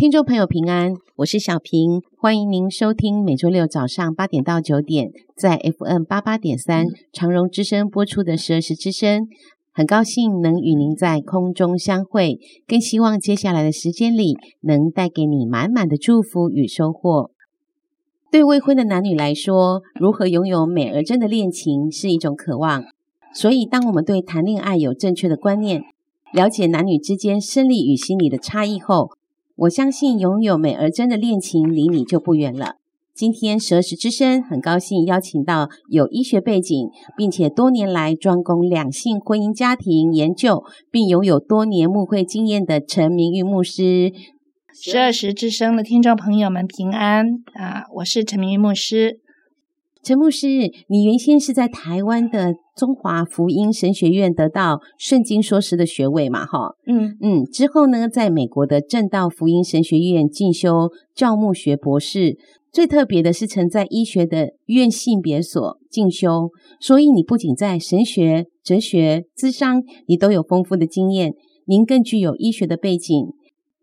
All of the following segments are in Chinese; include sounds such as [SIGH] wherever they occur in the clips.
听众朋友平安，我是小平，欢迎您收听每周六早上八点到九点在 FM 八八点三长荣之声播出的十二时之声。很高兴能与您在空中相会，更希望接下来的时间里能带给你满满的祝福与收获。对未婚的男女来说，如何拥有美而真的恋情是一种渴望。所以，当我们对谈恋爱有正确的观念，了解男女之间生理与心理的差异后，我相信拥有美而真的恋情离你就不远了。今天十二时之声很高兴邀请到有医学背景，并且多年来专攻两性婚姻家庭研究，并拥有多年牧会经验的陈明玉牧师。十二时之声的听众朋友们平安啊！我是陈明玉牧师。陈牧师，你原先是在台湾的中华福音神学院得到圣经说师的学位嘛？哈，嗯嗯，之后呢，在美国的正道福音神学院进修教牧学博士。最特别的是，曾在医学的院性别所进修，所以你不仅在神学、哲学、智商，你都有丰富的经验。您更具有医学的背景。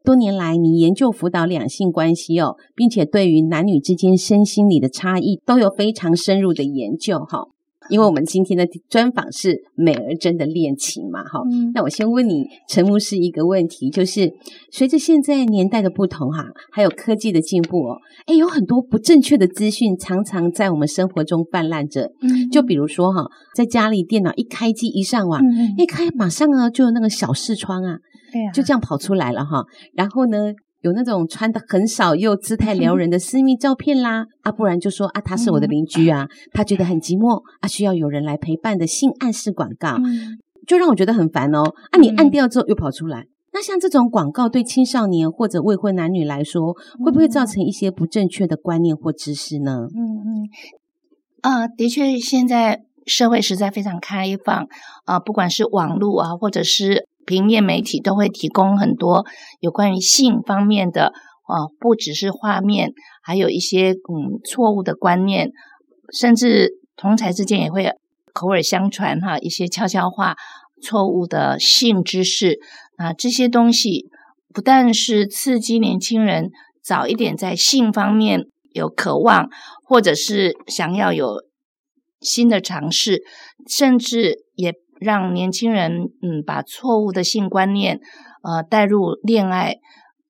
多年来，你研究辅导两性关系哦，并且对于男女之间身心里的差异都有非常深入的研究哈。因为我们今天的专访是美而真的恋情嘛哈。那我先问你陈牧师一个问题，就是随着现在年代的不同哈，还有科技的进步哦，诶，有很多不正确的资讯常常在我们生活中泛滥着。就比如说哈，在家里电脑一开机一上网，一开马上啊就有那个小视窗啊。对啊，就这样跑出来了哈。然后呢，有那种穿的很少又姿态撩人的私密照片啦，啊，不然就说啊，他是我的邻居啊，他觉得很寂寞啊，需要有人来陪伴的性暗示广告，就让我觉得很烦哦。啊，你按掉之后又跑出来，那像这种广告对青少年或者未婚男女来说，会不会造成一些不正确的观念或知识呢？嗯嗯，啊，的确，现在社会实在非常开放啊，不管是网络啊，或者是。平面媒体都会提供很多有关于性方面的，啊，不只是画面，还有一些嗯错误的观念，甚至同侪之间也会口耳相传哈，一些悄悄话、错误的性知识啊，这些东西不但是刺激年轻人早一点在性方面有渴望，或者是想要有新的尝试，甚至也。让年轻人嗯，把错误的性观念呃带入恋爱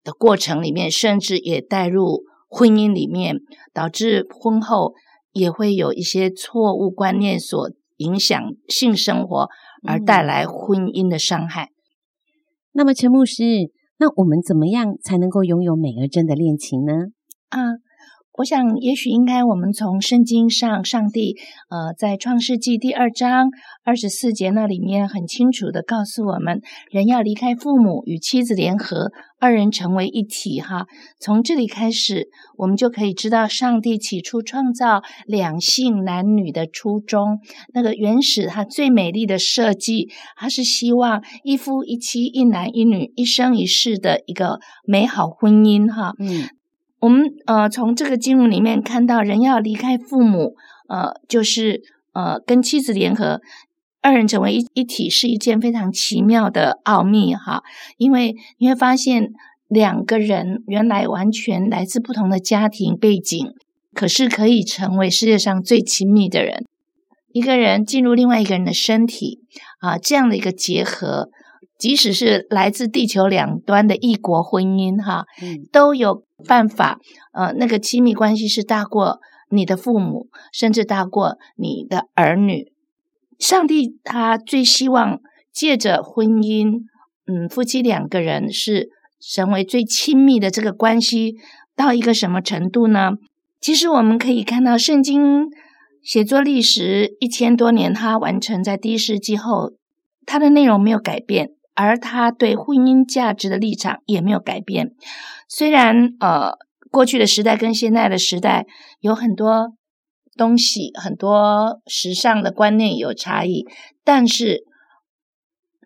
的过程里面，甚至也带入婚姻里面，导致婚后也会有一些错误观念所影响性生活，而带来婚姻的伤害。嗯。那么陈牧师，那我们怎么样才能够拥有美而真的恋情呢？啊。我想，也许应该我们从圣经上，上帝呃，在创世纪第二章二十四节那里面很清楚地告诉我们，人要离开父母，与妻子联合，二人成为一体。哈，从这里开始，我们就可以知道上帝起初创造两性男女的初衷，那个原始他最美丽的设计，他是希望一夫一妻，一男一女，一生一世的一个美好婚姻。哈，嗯。我们呃从这个经文里面看到，人要离开父母，呃，就是呃跟妻子联合，二人成为一一体，是一件非常奇妙的奥秘哈。因为你会发现，两个人原来完全来自不同的家庭背景，可是可以成为世界上最亲密的人。一个人进入另外一个人的身体啊，这样的一个结合，即使是来自地球两端的异国婚姻哈，都有。办法，呃，那个亲密关系是大过你的父母，甚至大过你的儿女。上帝他最希望借着婚姻，嗯，夫妻两个人是成为最亲密的这个关系，到一个什么程度呢？其实我们可以看到，圣经写作历史一千多年，它完成在第一世纪后，它的内容没有改变。而他对婚姻价值的立场也没有改变。虽然呃，过去的时代跟现在的时代有很多东西，很多时尚的观念有差异，但是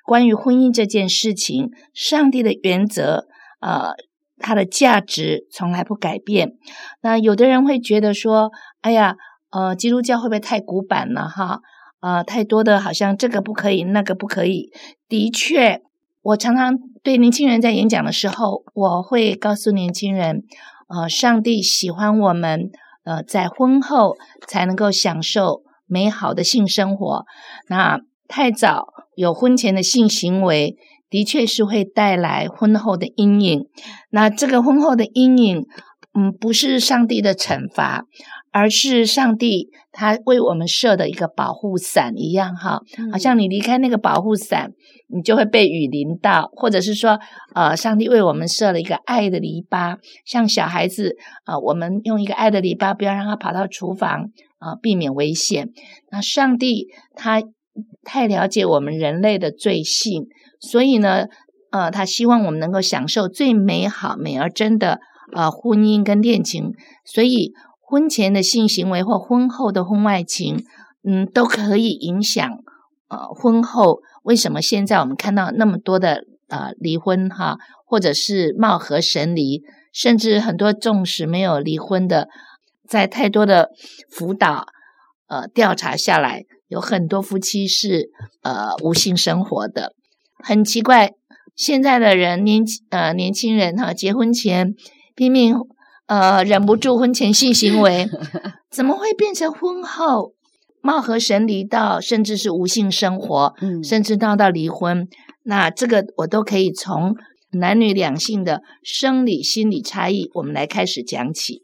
关于婚姻这件事情，上帝的原则，呃，它的价值从来不改变。那有的人会觉得说，哎呀，呃，基督教会不会太古板了哈？呃，太多的好像这个不可以，那个不可以。的确，我常常对年轻人在演讲的时候，我会告诉年轻人，呃，上帝喜欢我们，呃，在婚后才能够享受美好的性生活。那太早有婚前的性行为，的确是会带来婚后的阴影。那这个婚后的阴影，嗯，不是上帝的惩罚。而是上帝他为我们设的一个保护伞一样哈，好像你离开那个保护伞，你就会被雨淋到，或者是说，呃，上帝为我们设了一个爱的篱笆，像小孩子啊，呃，我们用一个爱的篱笆，不要让他跑到厨房啊，呃，避免危险。那上帝他太了解我们人类的罪性，所以呢，呃，他希望我们能够享受最美好、美而真的呃婚姻跟恋情，所以。婚前的性行为或婚后的婚外情，嗯，都可以影响呃婚后。为什么现在我们看到那么多的呃离婚哈，或者是貌合神离，甚至很多纵使没有离婚的，在太多的辅导呃调查下来，有很多夫妻是呃无性生活的。很奇怪，现在的人年呃年轻人哈，结婚前拼命。呃，忍不住婚前性行为，[LAUGHS] 怎么会变成婚后貌合神离到甚至是无性生活，嗯、甚至闹到离婚？那这个我都可以从男女两性的生理心理差异，我们来开始讲起。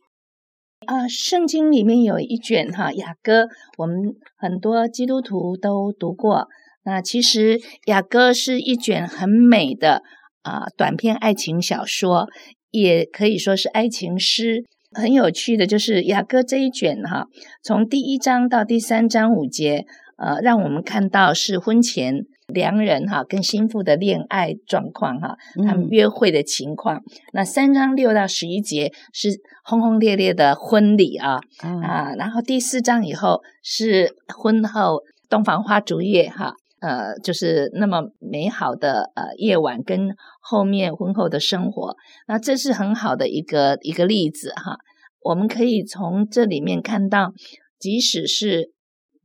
啊、呃，圣经里面有一卷哈雅歌，我们很多基督徒都读过。那其实雅歌是一卷很美的啊、呃、短篇爱情小说。也可以说是爱情诗，很有趣的就是雅歌这一卷哈，从第一章到第三章五节，呃，让我们看到是婚前良人哈跟心腹的恋爱状况哈，他们约会的情况。嗯、那三章六到十一节是轰轰烈烈的婚礼啊、嗯、啊，然后第四章以后是婚后洞房花烛夜哈。呃，就是那么美好的呃夜晚，跟后面婚后的生活，那这是很好的一个一个例子哈。我们可以从这里面看到，即使是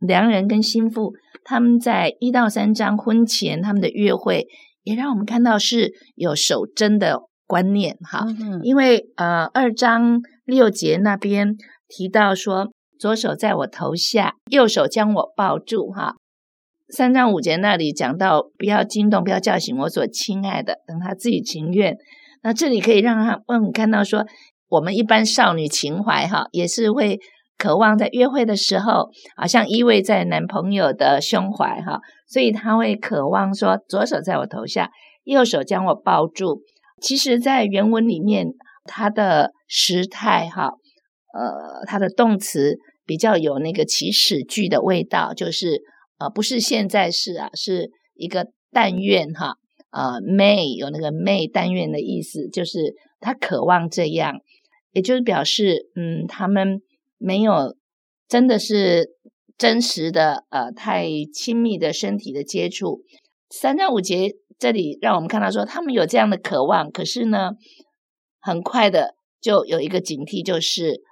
良人跟心腹，他们在一到三章婚前他们的约会，也让我们看到是有守贞的观念哈。嗯。因为呃二章六节那边提到说，左手在我头下，右手将我抱住哈。三章五节那里讲到，不要惊动，不要叫醒我所亲爱的，等他自己情愿。那这里可以让他让你看到说，我们一般少女情怀哈，也是会渴望在约会的时候，好像依偎在男朋友的胸怀哈，所以他会渴望说，左手在我头下，右手将我抱住。其实，在原文里面，它的时态哈，呃，它的动词比较有那个祈使句的味道，就是。啊，不是现在式啊，是一个但愿哈，呃，may 有那个 may 但愿的意思，就是他渴望这样，也就是表示，嗯，他们没有真的是真实的呃太亲密的身体的接触。三章五节这里让我们看到说，他们有这样的渴望，可是呢，很快的就有一个警惕，就是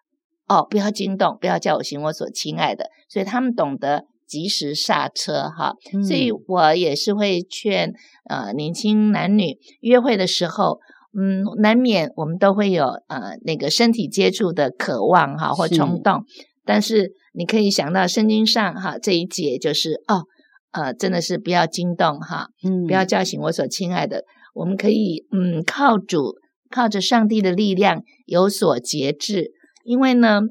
哦，不要惊动，不要叫我行我所亲爱的，所以他们懂得。及时刹车哈，所以我也是会劝呃年轻男女约会的时候，嗯，难免我们都会有呃那个身体接触的渴望哈或冲动，是但是你可以想到圣经上哈这一节就是哦呃真的是不要惊动哈，嗯，不要叫醒我所亲爱的，我们可以嗯靠主靠着上帝的力量有所节制，因为呢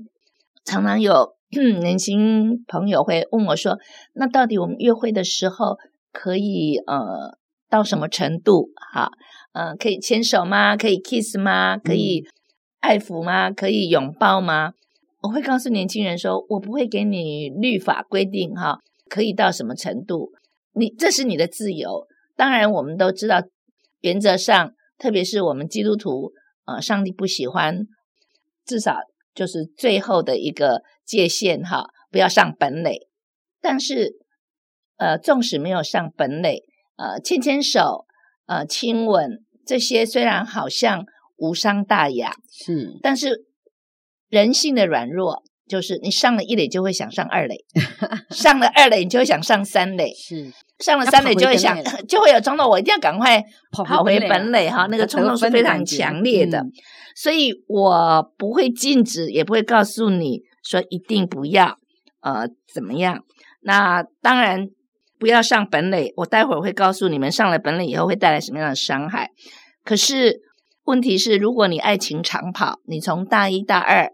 常常有。[CLEARS THROAT] 年轻朋友会问我说：“那到底我们约会的时候可以呃到什么程度？哈，嗯、呃，可以牵手吗？可以 kiss 吗？可以爱抚吗？可以拥抱吗？”我会告诉年轻人说：“我不会给你律法规定哈，可以到什么程度？你这是你的自由。当然，我们都知道，原则上，特别是我们基督徒，呃，上帝不喜欢，至少。”就是最后的一个界限哈，不要上本垒。但是，呃，纵使没有上本垒，呃，牵牵手，呃，亲吻这些虽然好像无伤大雅，是，但是人性的软弱。就是你上了一垒就会想上二垒，[LAUGHS] 上了二垒你就会想上三垒，是上了三垒就会想就会有冲动，我一定要赶快跑回本垒哈，那个冲动是非常强烈的，嗯、所以我不会禁止，也不会告诉你说一定不要呃怎么样。那当然不要上本垒，我待会儿会告诉你们上了本垒以后会带来什么样的伤害。可是问题是，如果你爱情长跑，你从大一大二。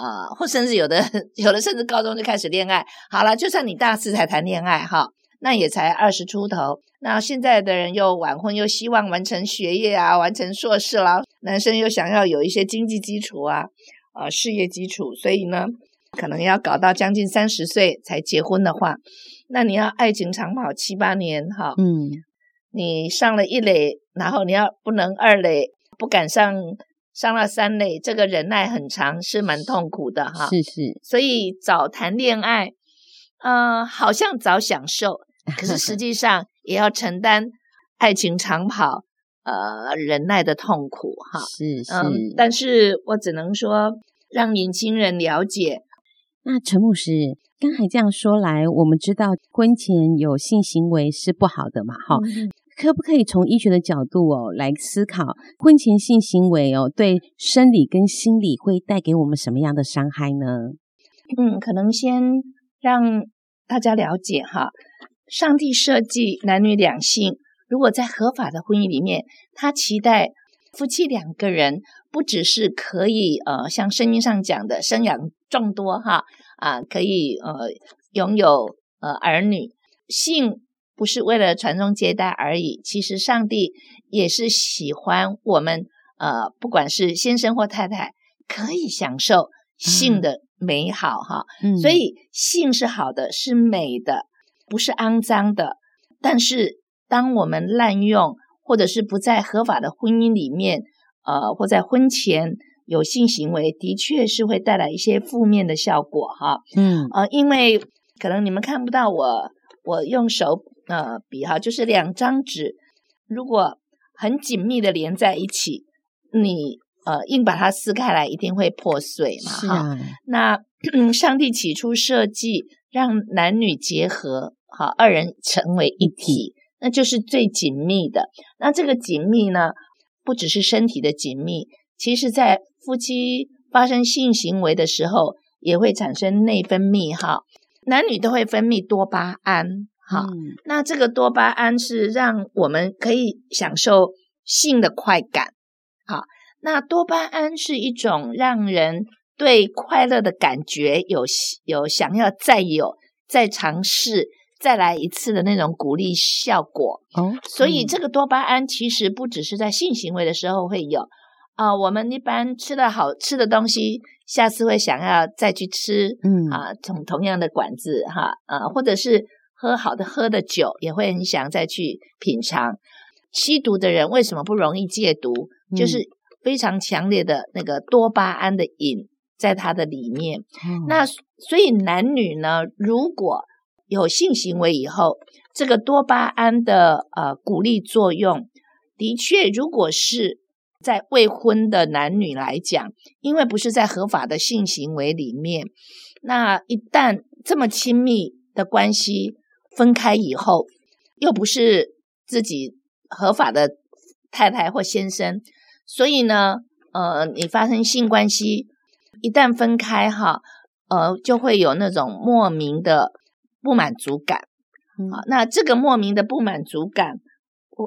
啊、或甚至有的，[LAUGHS] 有的甚至高中就开始恋爱。好了，就算你大四才谈恋爱哈，那也才二十出头。那现在的人又晚婚，又希望完成学业啊，完成硕士啦。男生又想要有一些经济基础啊，呃，事业基础，所以呢，可能要搞到将近三十岁才结婚的话，那你要爱情长跑七八年哈，嗯，你上了一垒，然后你要不能二垒，不敢上。上了三垒，这个忍耐很长，是蛮痛苦的哈。是是，所以早谈恋爱，呃，好像早享受，可是实际上也要承担爱情长跑，呃，忍耐的痛苦哈。是是、嗯，但是我只能说，让年轻人了解。那陈牧师刚才这样说来，我们知道婚前有性行为是不好的嘛？哈、嗯。可不可以从医学的角度哦来思考婚前性行为哦对生理跟心理会带给我们什么样的伤害呢？嗯，可能先让大家了解哈，上帝设计男女两性，如果在合法的婚姻里面，他期待夫妻两个人不只是可以呃像圣经上讲的生养众多哈啊，可以呃拥有呃儿女性。不是为了传宗接代而已，其实上帝也是喜欢我们，呃，不管是先生或太太，可以享受性的美好哈。嗯，所以性是好的，是美的，不是肮脏的。但是当我们滥用，或者是不在合法的婚姻里面，呃，或在婚前有性行为，的确是会带来一些负面的效果哈。嗯，呃，因为可能你们看不到我，我用手。呃，比哈，就是两张纸，如果很紧密的连在一起，你呃硬把它撕开来，一定会破碎嘛。哈，那 [CLEARS THROAT] 上帝起初设计让男女结合，哈，二人成为一体，那就是最紧密的。那这个紧密呢，不只是身体的紧密，其实在夫妻发生性行为的时候，也会产生内分泌哈，男女都会分泌多巴胺。哈，那这个多巴胺是让我们可以享受性的快感。好，那多巴胺是一种让人对快乐的感觉有有想要再有、再尝试、再来一次的那种鼓励效果。哦，所以这个多巴胺其实不只是在性行为的时候会有啊，我们一般吃了好吃的东西，下次会想要再去吃。嗯啊，从同样的馆子哈，啊，或者是。喝好的喝的酒也会很想再去品尝。吸毒的人为什么不容易戒毒？嗯、就是非常强烈的那个多巴胺的瘾在他的里面。嗯、那所以男女呢，如果有性行为以后，这个多巴胺的呃鼓励作用，的确，如果是在未婚的男女来讲，因为不是在合法的性行为里面，那一旦这么亲密的关系。分开以后，又不是自己合法的太太或先生，所以呢，呃，你发生性关系，一旦分开哈，呃，就会有那种莫名的不满足感。嗯，那这个莫名的不满足感，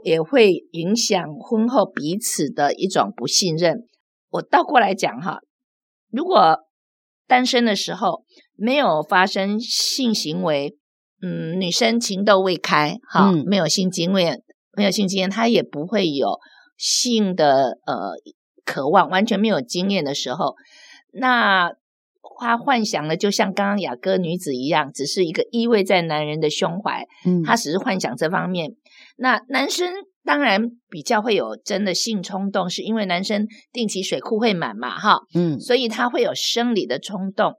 也会影响婚后彼此的一种不信任。我倒过来讲哈，如果单身的时候没有发生性行为。嗯，女生情窦未开，哈、嗯，没有性经验，没有性经验，她也不会有性的呃渴望，完全没有经验的时候，那她幻想的就像刚刚雅歌女子一样，只是一个依偎在男人的胸怀，嗯，她只是幻想这方面。那男生当然比较会有真的性冲动，是因为男生定期水库会满嘛，哈，嗯，所以他会有生理的冲动。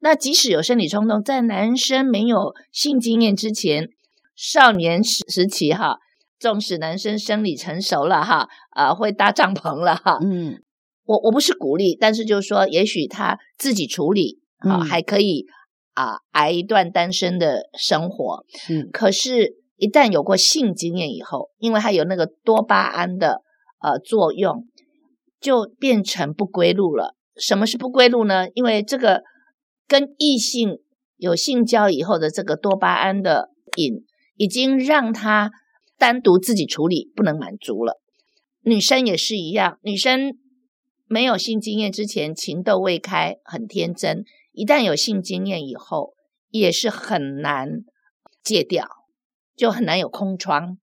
那即使有生理冲动，在男生没有性经验之前，少年时时期哈，纵使男生生理成熟了哈，啊，会搭帐篷了哈，嗯，我我不是鼓励，但是就是说，也许他自己处理啊，还可以啊，挨一段单身的生活，嗯，可是。一旦有过性经验以后，因为他有那个多巴胺的呃作用，就变成不归路了。什么是不归路呢？因为这个跟异性有性交以后的这个多巴胺的瘾，已经让他单独自己处理不能满足了。女生也是一样，女生没有性经验之前情窦未开，很天真；一旦有性经验以后，也是很难戒掉。就很难有空窗，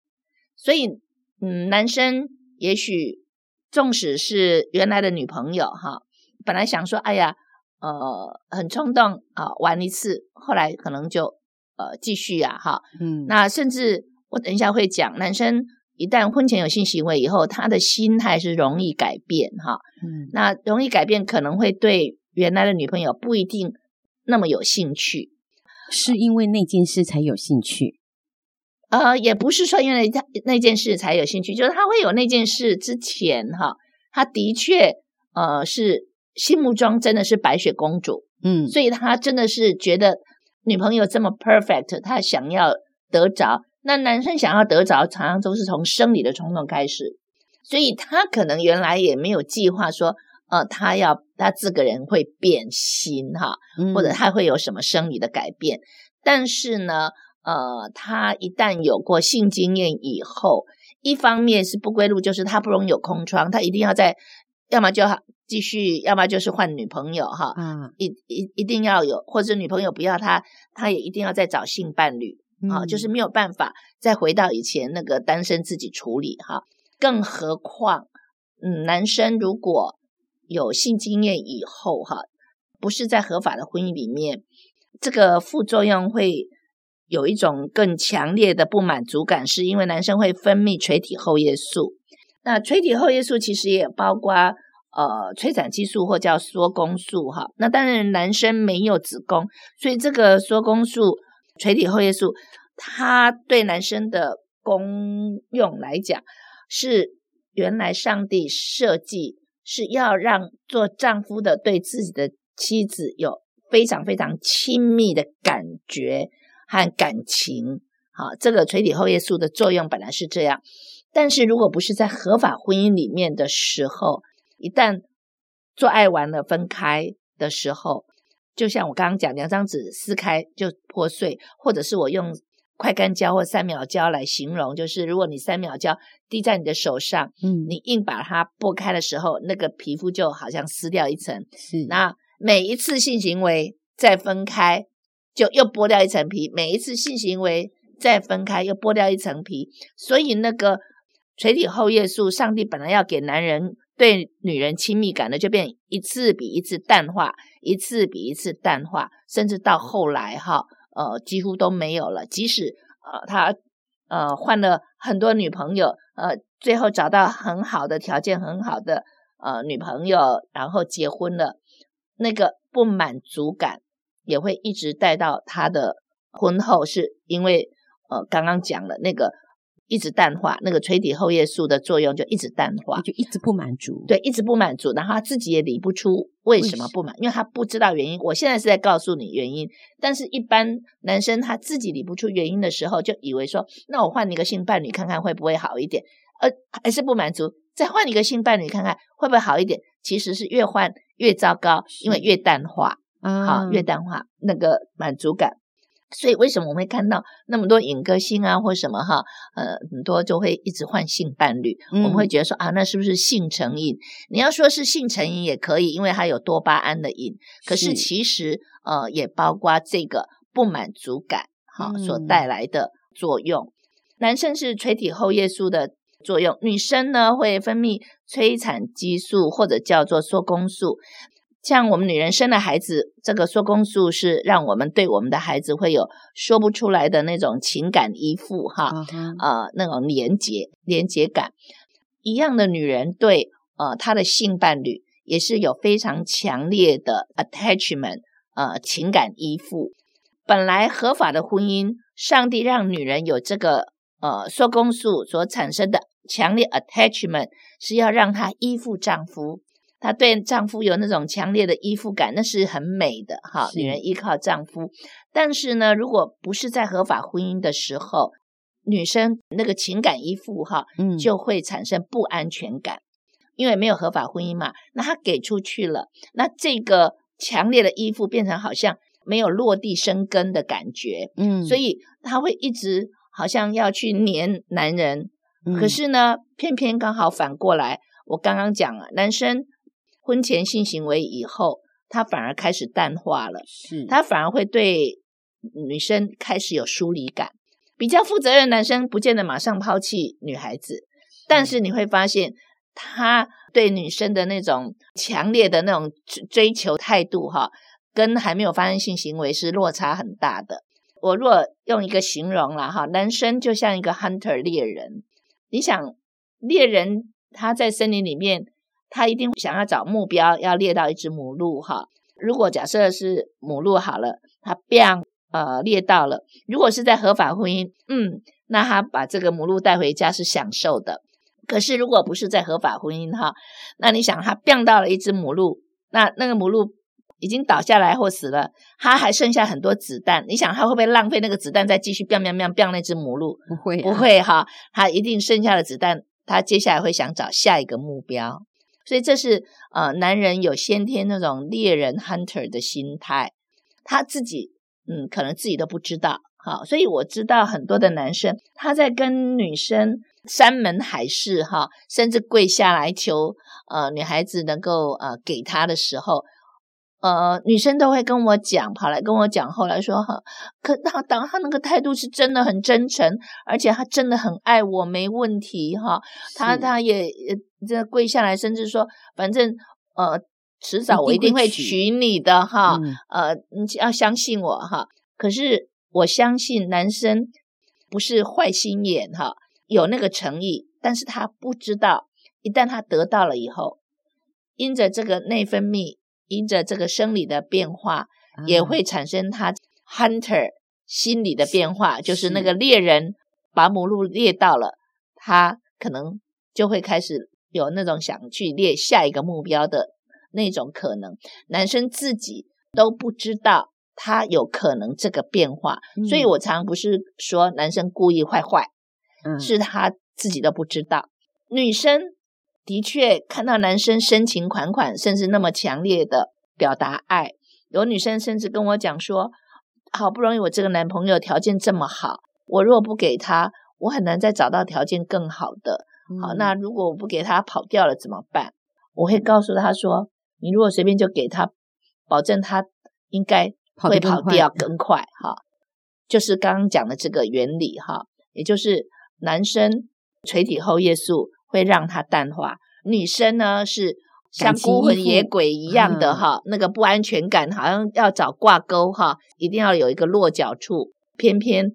所以，嗯，男生也许纵使是原来的女朋友哈，本来想说，哎呀，呃，很冲动啊，玩一次，后来可能就呃继续呀，哈，嗯，那甚至我等一下会讲，男生一旦婚前有性行为以后，他的心态是容易改变哈，嗯，那容易改变可能会对原来的女朋友不一定那么有兴趣，是因为那件事才有兴趣。呃，也不是说因为他那件事才有兴趣，就是他会有那件事之前哈，他的确呃是心目中真的是白雪公主，嗯，所以他真的是觉得女朋友这么 perfect，他想要得着。那男生想要得着，常常都是从生理的冲动开始，所以他可能原来也没有计划说，呃，他要他这个人会变心哈，或者他会有什么生理的改变，但是呢。呃，他一旦有过性经验以后，一方面是不归路，就是他不容易有空窗，他一定要在，要么就继续，要么就是换女朋友哈，嗯，一一一定要有，或者女朋友不要他，他也一定要再找性伴侣啊，嗯，就是没有办法再回到以前那个单身自己处理哈，更何况，嗯，男生如果有性经验以后哈，不是在合法的婚姻里面，这个副作用会。有一种更强烈的不满足感，是因为男生会分泌垂体后叶素。那垂体后叶素其实也包括呃催产激素或叫缩宫素哈。那当然男生没有子宫，所以这个缩宫素、垂体后叶素，它对男生的功用来讲，是原来上帝设计是要让做丈夫的对自己的妻子有非常非常亲密的感觉。和感情，好，这个垂体后叶素的作用本来是这样，但是如果不是在合法婚姻里面的时候，一旦做爱完了分开的时候，就像我刚刚讲，两张纸撕开就破碎，或者是我用快干胶或三秒胶来形容，就是如果你三秒胶滴在你的手上，嗯，你硬把它剥开的时候，那个皮肤就好像撕掉一层，是，那每一次性行为再分开。就又剥掉一层皮，每一次性行为再分开，又剥掉一层皮，所以那个垂体后叶素，上帝本来要给男人对女人亲密感的，就变一次比一次淡化，一次比一次淡化，甚至到后来哈，呃，几乎都没有了。即使呃他呃换了很多女朋友，呃，最后找到很好的条件很好的呃女朋友，然后结婚了，那个不满足感。也会一直带到他的婚后，是因为呃刚刚讲了那个一直淡化，那个垂体后叶素的作用就一直淡化，就一直不满足，对，一直不满足，然后他自己也理不出为什么不满，因为他不知道原因。我现在是在告诉你原因，但是一般男生他自己理不出原因的时候，就以为说，那我换一个性伴侣看看会不会好一点，呃，还是不满足，再换一个性伴侣看看会不会好一点，其实是越换越糟糕，因为越淡化。好，越淡化那个满足感，所以为什么我们会看到那么多影歌星啊，或什么哈，呃，很多就会一直换性伴侣，嗯、我们会觉得说啊，那是不是性成瘾？你要说是性成瘾也可以，因为它有多巴胺的瘾，可是其实呃，也包括这个不满足感哈所带来的作用。嗯、男生是垂体后叶素的作用，女生呢会分泌催产激素或者叫做缩宫素。像我们女人生了孩子，这个说宫素是让我们对我们的孩子会有说不出来的那种情感依附哈，啊、uh-huh. 呃，那种连结连结感。一样的女人对呃她的性伴侣也是有非常强烈的 attachment，呃情感依附。本来合法的婚姻，上帝让女人有这个呃说宫素所产生的强烈 attachment，是要让她依附丈夫。她对丈夫有那种强烈的依附感，那是很美的哈。女人依靠丈夫，但是呢，如果不是在合法婚姻的时候，女生那个情感依附哈，嗯，就会产生不安全感，因为没有合法婚姻嘛。那她给出去了，那这个强烈的依附变成好像没有落地生根的感觉，嗯，所以她会一直好像要去黏男人，嗯，可是呢，偏偏刚好反过来，我刚刚讲了，男生。婚前性行为以后，他反而开始淡化了，是他反而会对女生开始有疏离感。比较负责任的男生不见得马上抛弃女孩子，但是你会发现他对女生的那种强烈的那种追求态度，哈，跟还没有发生性行为是落差很大的。我若用一个形容了哈，男生就像一个 hunter 猎人，你想猎人他在森林里面。他一定想要找目标，要猎到一只母鹿哈。如果假设是母鹿好了，他 biang 呃猎到了。如果是在合法婚姻，嗯，那他把这个母鹿带回家是享受的。可是如果不是在合法婚姻哈，那你想他 biang 到了一只母鹿，那那个母鹿已经倒下来或死了，他还剩下很多子弹。你想他会不会浪费那个子弹再继续 biang biang biang biang 那只母鹿？不会，不会哈。他一定剩下的子弹，他接下来会想找下一个目标。所以这是呃，男人有先天那种猎人 hunter 的心态，他自己嗯，可能自己都不知道。好，所以我知道很多的男生他在跟女生山盟海誓哈，甚至跪下来求呃女孩子能够呃给他的时候。呃，女生都会跟我讲，跑来跟我讲，后来说哈，可他当他那个态度是真的很真诚，而且他真的很爱我，没问题哈。他他也这跪下来，甚至说，反正呃，迟早我一定会娶你的哈。呃，你要相信我哈。可是我相信男生不是坏心眼哈，有那个诚意，但是他不知道，一旦他得到了以后，因着这个内分泌。因着这个生理的变化，也会产生他 hunter 心理的变化，就是那个猎人把母鹿猎到了，他可能就会开始有那种想去猎下一个目标的那种可能。男生自己都不知道他有可能这个变化，所以我常不是说男生故意坏坏，是他自己都不知道。女生。的确，看到男生深情款款，甚至那么强烈的表达爱，有女生甚至跟我讲说：“好不容易我这个男朋友条件这么好，我若不给他，我很难再找到条件更好的。好，那如果我不给他跑掉了怎么办？”我会告诉他说：“你如果随便就给他，保证他应该会跑掉更快。”哈，就是刚刚讲的这个原理哈，也就是男生垂体后叶素。会让它淡化，女生呢是像孤魂野鬼一样的哈，那个不安全感好像要找挂钩哈，一定要有一个落脚处。偏偏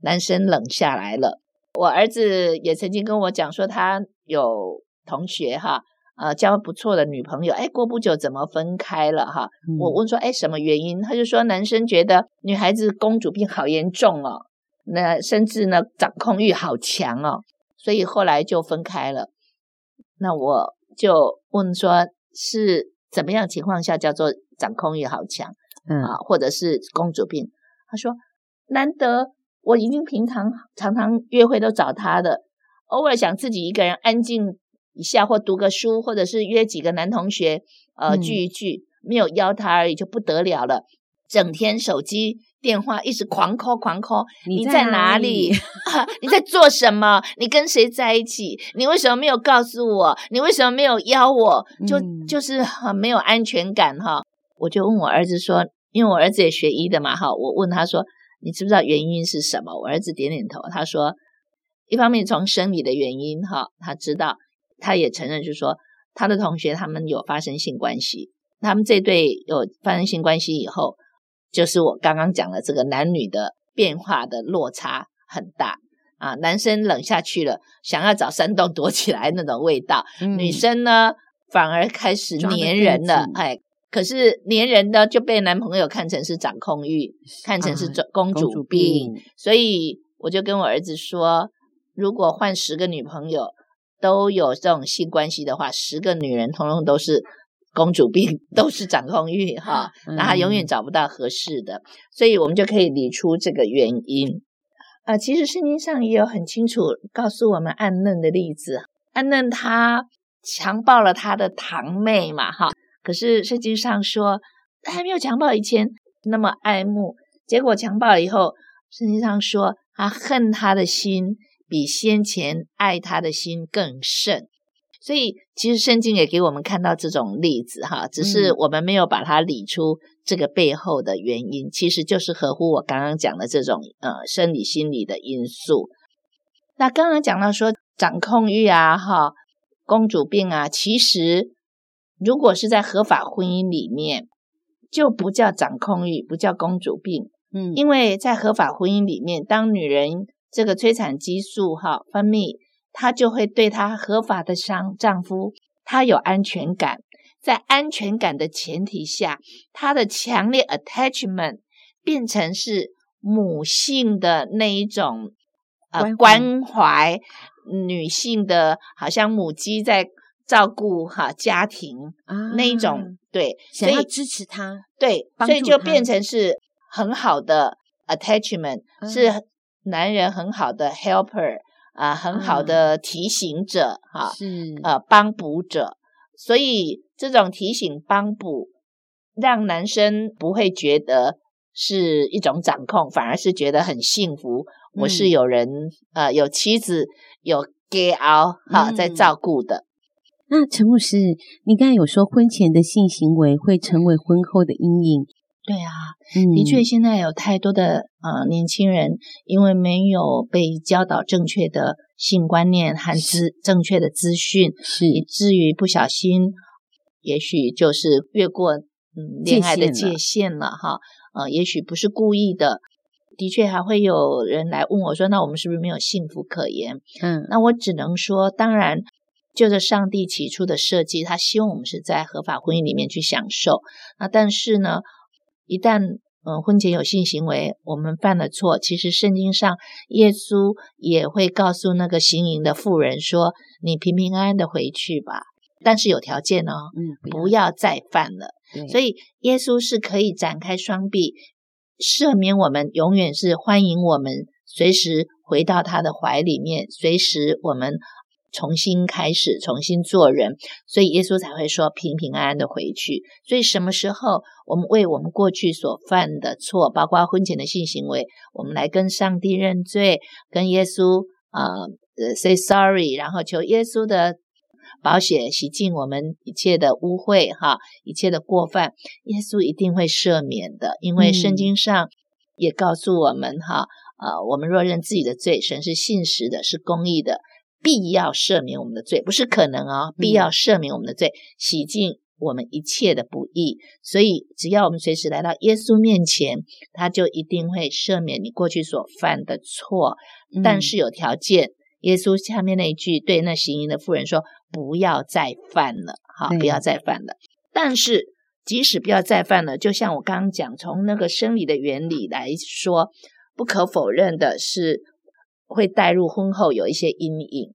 男生冷下来了。我儿子也曾经跟我讲说，他有同学哈，呃，交不错的女朋友，哎，过不久怎么分开了哈？嗯、我问说，哎，什么原因？他就说，男生觉得女孩子公主病好严重哦，那甚至呢掌控欲好强哦。所以后来就分开了。那我就问说，是怎么样情况下叫做掌控欲好强？嗯啊，或者是公主病？他说，难得我已经平常常常约会都找他的，偶尔想自己一个人安静一下，或读个书，或者是约几个男同学呃聚一聚，没有邀他而已就不得了了，整天手机。电话一直狂 call 狂 call，你在哪里？啊，[LAUGHS] 你在做什么？你跟谁在一起？你为什么没有告诉我？你为什么没有邀我？就就是很没有安全感哈。我就问我儿子说，因为我儿子也学医的嘛哈，我问他说，你知不知道原因是什么？我儿子点点头，他说，一方面从生理的原因哈，他知道，他也承认就是说，他的同学他们有发生性关系，他们这对有发生性关系以后，就是我刚刚讲的这个男女的变化的落差很大啊。男生冷下去了，想要找山洞躲起来那种味道，嗯、女生呢反而开始粘人了，哎，可是粘人呢就被男朋友看成是掌控欲，看成是公主病，啊、公主病，所以我就跟我儿子说，如果换十个女朋友都有这种性关系的话，十个女人通通都是。公主病都是掌控欲哈，那他永远找不到合适的，所以我们就可以理出这个原因。啊，其实圣经上也有很清楚告诉我们暗嫩的例子。暗嫩他强暴了他的堂妹嘛，哈，可是圣经上说还没有强暴以前那么爱慕，结果强暴了以后，圣经上说他恨他的心比先前爱他的心更甚。所以，其实圣经也给我们看到这种例子哈，只是我们没有把它理出这个背后的原因，嗯、其实就是合乎我刚刚讲的这种呃生理心理的因素。那刚刚讲到说掌控欲啊，哈，公主病啊，其实如果是在合法婚姻里面，就不叫掌控欲，不叫公主病，嗯，因为在合法婚姻里面，当女人这个催产激素哈分泌。她就会对她合法的丈丈夫，她有安全感，在安全感的前提下，她的强烈 attachment 变成是母性的那一种呃关怀，女性的好像母鸡在照顾哈家庭啊那一种对，想要支持她，对，所以就变成是很好的 attachment，啊，是男人很好的 helper。啊，很好的提醒者，哈、啊，是呃帮补者，所以这种提醒帮补，让男生不会觉得是一种掌控，反而是觉得很幸福。嗯、我是有人，呃，有妻子，有 gay 熬哈在照顾的。那陈牧师，你刚才有说婚前的性行为会成为婚后的阴影。对啊，的确，现在有太多的呃年轻人，因为没有被教导正确的性观念和资正确的资讯，是以至于不小心，也许就是越过嗯恋爱的界限了哈。呃，也许不是故意的，的确还会有人来问我说：“那我们是不是没有幸福可言？”嗯，那我只能说，当然，就着上帝起初的设计，他希望我们是在合法婚姻里面去享受。那但是呢，一旦嗯、呃、婚前有性行为，我们犯了错，其实圣经上耶稣也会告诉那个行淫的妇人说：“你平平安安的回去吧，但是有条件哦，嗯，不要再犯了。”所以耶稣是可以展开双臂赦免我们，永远是欢迎我们随时回到他的怀里面，随时我们。重新开始，重新做人，所以耶稣才会说平平安安的回去。所以什么时候我们为我们过去所犯的错，包括婚前的性行为，我们来跟上帝认罪，跟耶稣啊呃 say sorry，然后求耶稣的保险洗净我们一切的污秽哈，一切的过犯，耶稣一定会赦免的，因为圣经上也告诉我们哈，呃，我们若认自己的罪，神是信实的，是公义的。必要赦免我们的罪，不是可能哦，必要赦免我们的罪，洗净我们一切的不义。所以，只要我们随时来到耶稣面前，他就一定会赦免你过去所犯的错。但是有条件，耶稣下面那一句对那行淫的妇人说：“不要再犯了，哈，不要再犯了。”但是，即使不要再犯了，就像我刚刚讲，从那个生理的原理来说，不可否认的是。会带入婚后有一些阴影。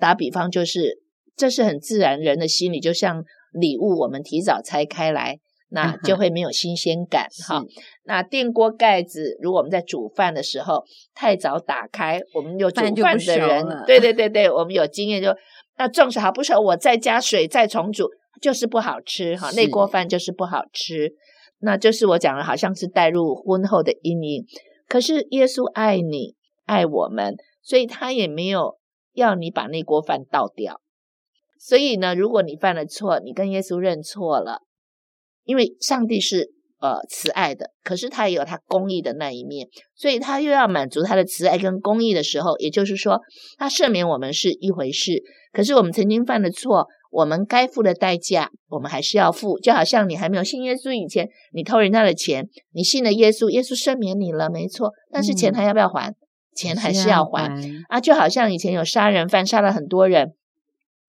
打比方就是，这是很自然人的心理，就像礼物我们提早拆开来，那就会没有新鲜感哈、嗯。那电锅盖子，如果我们在煮饭的时候太早打开，我们有煮饭的人，对对对对，我们有经验就，那重视好不熟，我再加水再重煮，就是不好吃哈。那锅饭就是不好吃，那就是我讲的，好像是带入婚后的阴影。可是耶稣爱你。爱我们，所以他也没有要你把那锅饭倒掉。所以呢，如果你犯了错，你跟耶稣认错了，因为上帝是呃慈爱的，可是他也有他公义的那一面，所以他又要满足他的慈爱跟公义的时候，也就是说，他赦免我们是一回事，可是我们曾经犯的错，我们该付的代价，我们还是要付。就好像你还没有信耶稣以前，你偷人家的钱，你信了耶稣，耶稣赦免你了，没错。但是钱还要不要还？嗯、钱还是要还啊！就好像以前有杀人犯杀了很多人，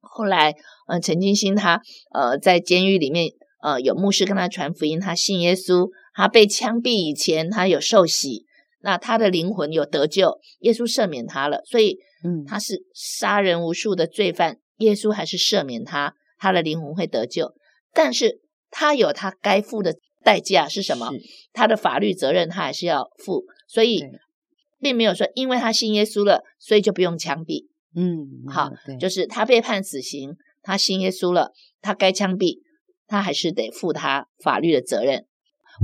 后来，呃，陈金星他呃在监狱里面，呃，有牧师跟他传福音，他信耶稣，他被枪毙以前，他有受洗。那他的灵魂有得救，耶稣赦免他了，所以，嗯，他是杀人无数的罪犯，耶稣还是赦免他，他的灵魂会得救。但是他有他该付的代价是什么？他的法律责任他还是要负，所以并没有说因为他信耶稣了，所以就不用枪毙。嗯，好，就是他被判死刑，他信耶稣了，他该枪毙，他还是得负他法律的责任。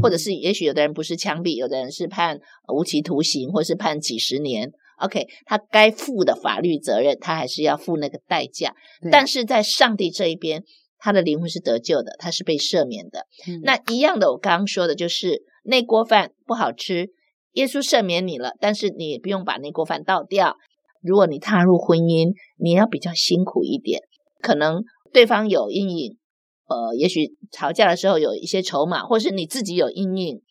或者是，也许有的人不是枪毙，有的人是判无期徒刑，或是判几十年。OK，他该负的法律责任，他还是要付那个代价。但是在上帝这一边，他的灵魂是得救的，他是被赦免的。嗯、那一样的，我刚刚说的就是那锅饭不好吃，耶稣赦免你了，但是你也不用把那锅饭倒掉。如果你踏入婚姻，你要比较辛苦一点，可能对方有阴影。呃，也许吵架的时候有一些筹码，或是你自己有阴影，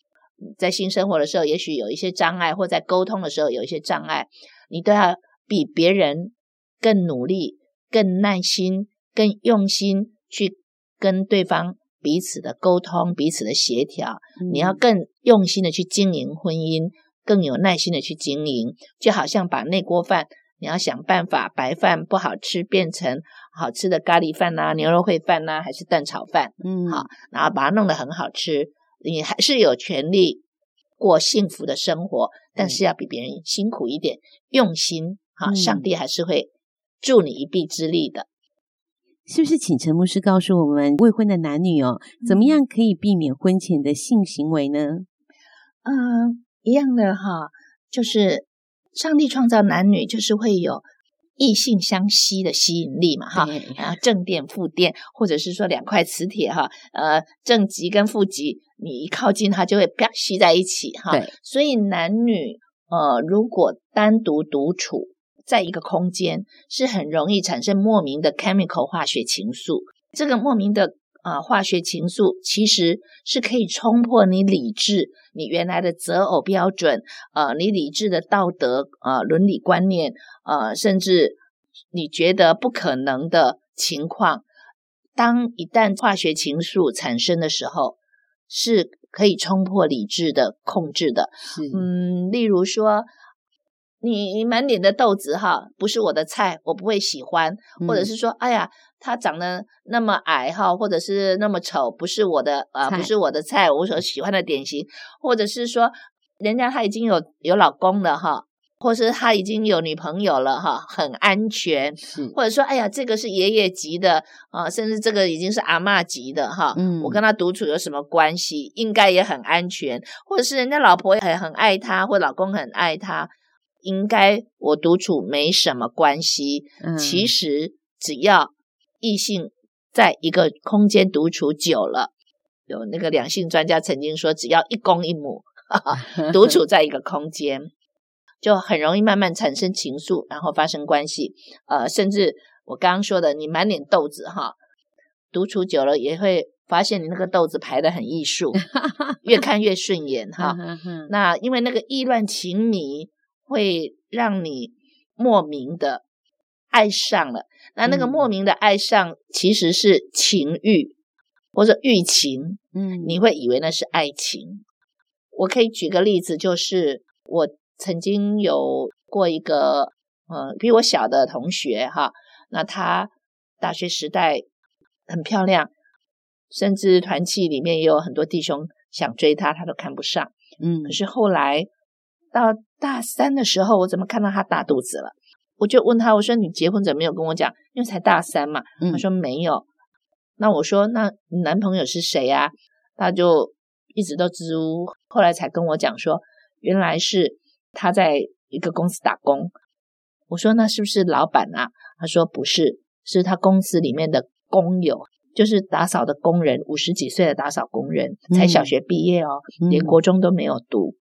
在性生活的时候，也许有一些障碍，或在沟通的时候有一些障碍，你都要比别人更努力、更耐心、更用心去跟对方彼此的沟通、彼此的协调。嗯、你要更用心的去经营婚姻，更有耐心的去经营，就好像把那锅饭。你要想办法，白饭不好吃变成好吃的咖喱饭呐、啊、牛肉烩饭呐、啊，还是蛋炒饭？嗯，好，然后把它弄得很好吃，你还是有权利过幸福的生活，但是要比别人辛苦一点，嗯、用心，哈，上帝还是会助你一臂之力的。是不是？请陈牧师告诉我们，未婚的男女哦，怎么样可以避免婚前的性行为呢？嗯、呃，一样的哈，就是。上帝创造男女就是会有异性相吸的吸引力嘛，哈，然后正电负电，或者是说两块磁铁哈，呃，正极跟负极，你一靠近它就会啪吸在一起哈。所以男女呃，如果单独独处在一个空间，是很容易产生莫名的 chemical 化学情愫，这个莫名的。啊，化学情愫其实是可以冲破你理智、你原来的择偶标准，呃，你理智的道德、呃，伦理观念，呃，甚至你觉得不可能的情况，当一旦化学情愫产生的时候，是可以冲破理智的控制的。嗯，例如说。你满脸的痘子哈，不是我的菜，我不会喜欢，或者是说，哎呀，他长得那么矮哈，或者是那么丑，不是我的啊，不是我的菜，我所喜欢的典型，或者是说，人家他已经有有老公了哈，或是他已经有女朋友了哈，很安全，是或者说，哎呀，这个是爷爷级的啊，甚至这个已经是阿嬷级的哈，嗯，我跟他独处有什么关系？应该也很安全，或者是人家老婆也很很爱他，或老公很爱他。应该我独处没什么关系。嗯，其实只要异性在一个空间独处久了，有那个两性专家曾经说，只要一公一母，哈哈，独处在一个空间，就很容易慢慢产生情愫，然后发生关系。呃，甚至我刚刚说的，你满脸痘子哈，独处久了也会发现你那个豆子排得很艺术，[LAUGHS] 越看越顺眼哈。那因为那个意乱情迷。会让你莫名的爱上了，那那个莫名的爱上其实是情欲或者欲情，嗯，你会以为那是爱情。我可以举个例子，就是我曾经有过一个呃比我小的同学哈，那他大学时代很漂亮，甚至团契里面也有很多弟兄想追她，她都看不上，嗯，可是后来到。大三的时候，我怎么看到他大肚子了？我就问他，我说：“你结婚怎么没有跟我讲？因为才大三嘛。”他说：“没有。”那我说：“那你男朋友是谁呀？”他就一直都支吾，后来才跟我讲说，原来是他在一个公司打工。我说：“那是不是老板啊？”他说：“不是，是他公司里面的工友，就是打扫的工人，五十几岁的打扫工人，才小学毕业哦，连国中都没有读。”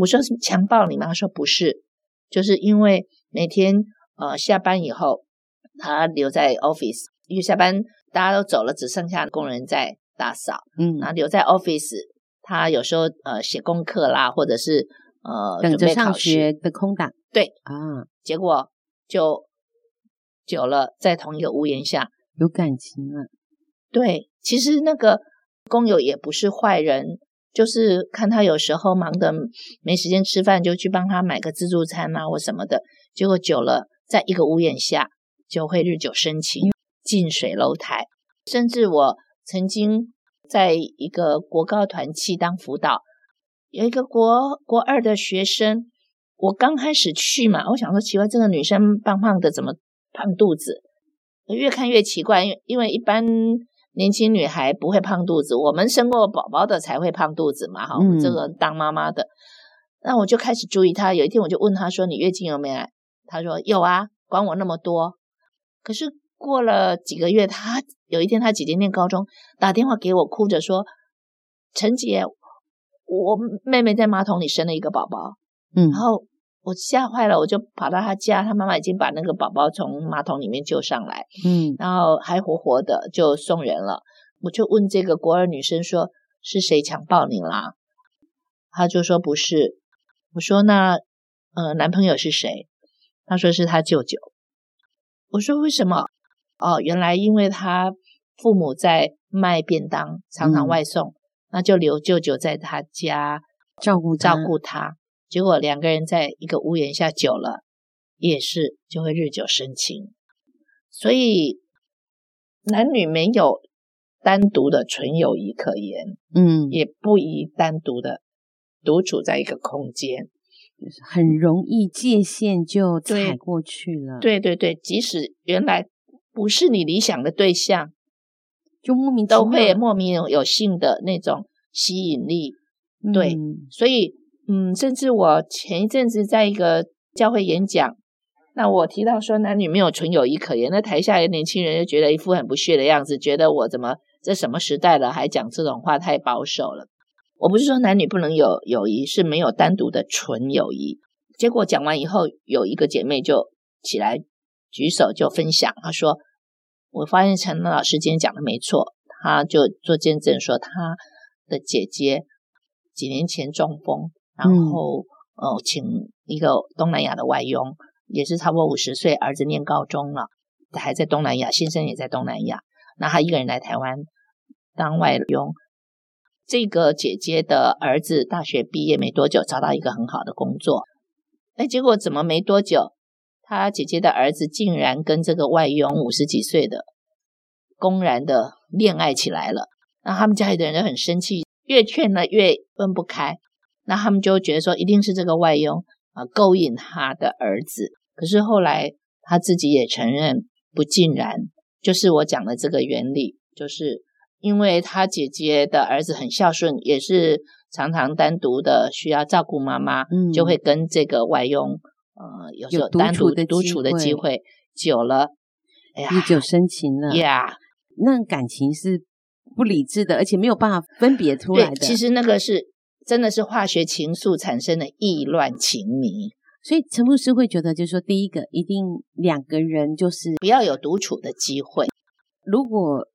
我说是强暴你吗？他说不是，就是因为每天呃下班以后，他留在 office，因为下班大家都走了，只剩下工人在打扫。嗯，然后留在 office，他有时候呃写功课啦，或者是呃等着上学的空档。对啊，结果就久了，在同一个屋檐下有感情了。对，其实那个工友也不是坏人，就是看他有时候忙得没时间吃饭，就去帮他买个自助餐啊或什么的。结果久了，在一个屋檐下就会日久生情，近水楼台。甚至我曾经在一个国高团契当辅导，有一个国国二的学生。我刚开始去嘛，我想说奇怪，这个女生胖胖的，怎么胖肚子？越看越奇怪，因为因为一般年轻女孩不会胖肚子，我们生过宝宝的才会胖肚子嘛，哈、嗯，这个当妈妈的，那我就开始注意她。有一天我就问她说：“你月经有没有来？”她说：“有啊，管我那么多。”可是过了几个月，她有一天她姐姐念高中，打电话给我，哭着说：“陈姐，我妹妹在马桶里生了一个宝宝。”嗯，然后。我吓坏了，我就跑到他家，他妈妈已经把那个宝宝从马桶里面救上来，嗯，然后还活活的就送人了。我就问这个国二女生说：“是谁强暴你啦？”她就说：“不是。”我说：“那呃，男朋友是谁？”她说：“是他舅舅。”我说：“为什么？”哦，原来因为他父母在卖便当，常常外送，嗯、那就留舅舅在他家照顾照顾他。结果两个人在一个屋檐下久了，也是就会日久生情。所以男女没有单独的纯友谊可言，嗯，也不宜单独的独处在一个空间，就是很容易界限就踩过去了。对对对，即使原来不是你理想的对象，就莫名都会莫名有性的那种吸引力。对，嗯，所以。嗯，甚至我前一阵子在一个教会演讲，那我提到说男女没有纯友谊可言，那台下的年轻人就觉得一副很不屑的样子，觉得我怎么这什么时代了还讲这种话，太保守了。我不是说男女不能有友谊，是没有单独的纯友谊。结果讲完以后，有一个姐妹就起来举手就分享，她说：“我发现陈老师今天讲的没错，她就做见证说，她的姐姐几年前中风。”然后，呃、哦，请一个东南亚的外佣，也是差不多五十岁，儿子念高中了，还在东南亚，先生也在东南亚。那他一个人来台湾当外佣。这个姐姐的儿子大学毕业没多久，找到一个很好的工作。哎，结果怎么没多久，他姐姐的儿子竟然跟这个外佣五十几岁的公然的恋爱起来了。那他们家里的人都很生气，越劝呢越分不开。那他们就觉得说，一定是这个外佣啊勾引他的儿子。可是后来他自己也承认不尽然，就是我讲的这个原理，就是因为他姐姐的儿子很孝顺，也是常常单独的需要照顾妈妈，嗯，就会跟这个外佣呃有时候单独独处的机会，久了，哎呀，日久生情了呀。那感情是不理智的，而且没有办法分别出来的。其实那个是。真的是化学情愫产生的意乱情迷，所以陈牧师会觉得，就是说，第一个一定两个人就是不要有独处的机会。如果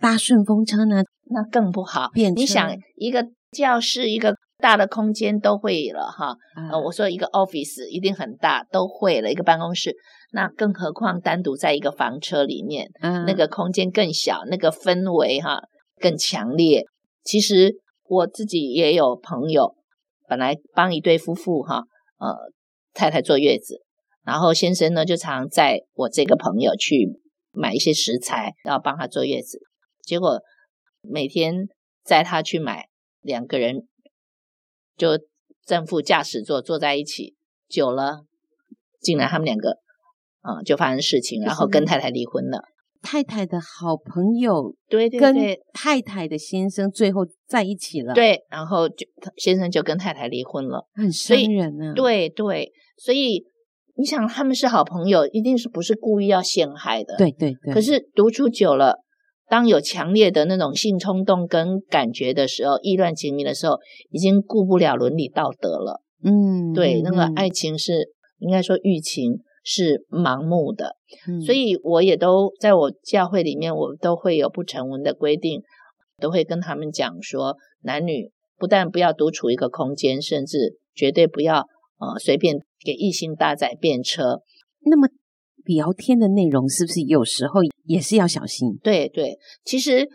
搭顺风车呢，那更不好。你想，一个教室，一个大的空间都会了哈。嗯、呃，我说一个 office 一定很大，都会了一个办公室，那更何况单独在一个房车里面，嗯，那个空间更小，那个氛围哈更强烈。其实。我自己也有朋友，本来帮一对夫妇哈，呃，太太坐月子，然后先生呢就常载我这个朋友去买一些食材，然后帮他坐月子。结果每天载他去买，两个人就正副驾驶座坐在一起，久了，竟然他们两个嗯、呃、就发生事情，然后跟太太离婚了。太太的好朋友，对对对，跟太太的先生最后在一起了，对，然后就先生就跟太太离婚了，很伤人啊。对对，所以你想他们是好朋友，一定是不是故意要陷害的？对对对。可是独处久了，当有强烈的那种性冲动跟感觉的时候，意乱情迷的时候，已经顾不了伦理道德了。嗯，对，那个爱情是应该说欲情是盲目的。嗯，所以我也都在我教会里面，我都会有不成文的规定，都会跟他们讲说，男女不但不要独处一个空间，甚至绝对不要呃随便给异性搭载便车。那么聊天的内容是不是有时候也是要小心？对对，其实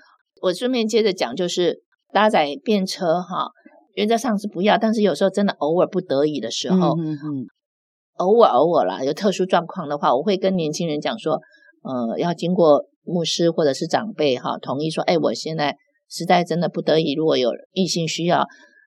我顺便接着讲，就是搭载便车哈。原则上是不要，但是有时候真的偶尔不得已的时候，嗯嗯，偶尔偶尔啦，有特殊状况的话，我会跟年轻人讲说，呃，要经过牧师或者是长辈哈同意说，哎，我现在实在真的不得已，如果有异性需要，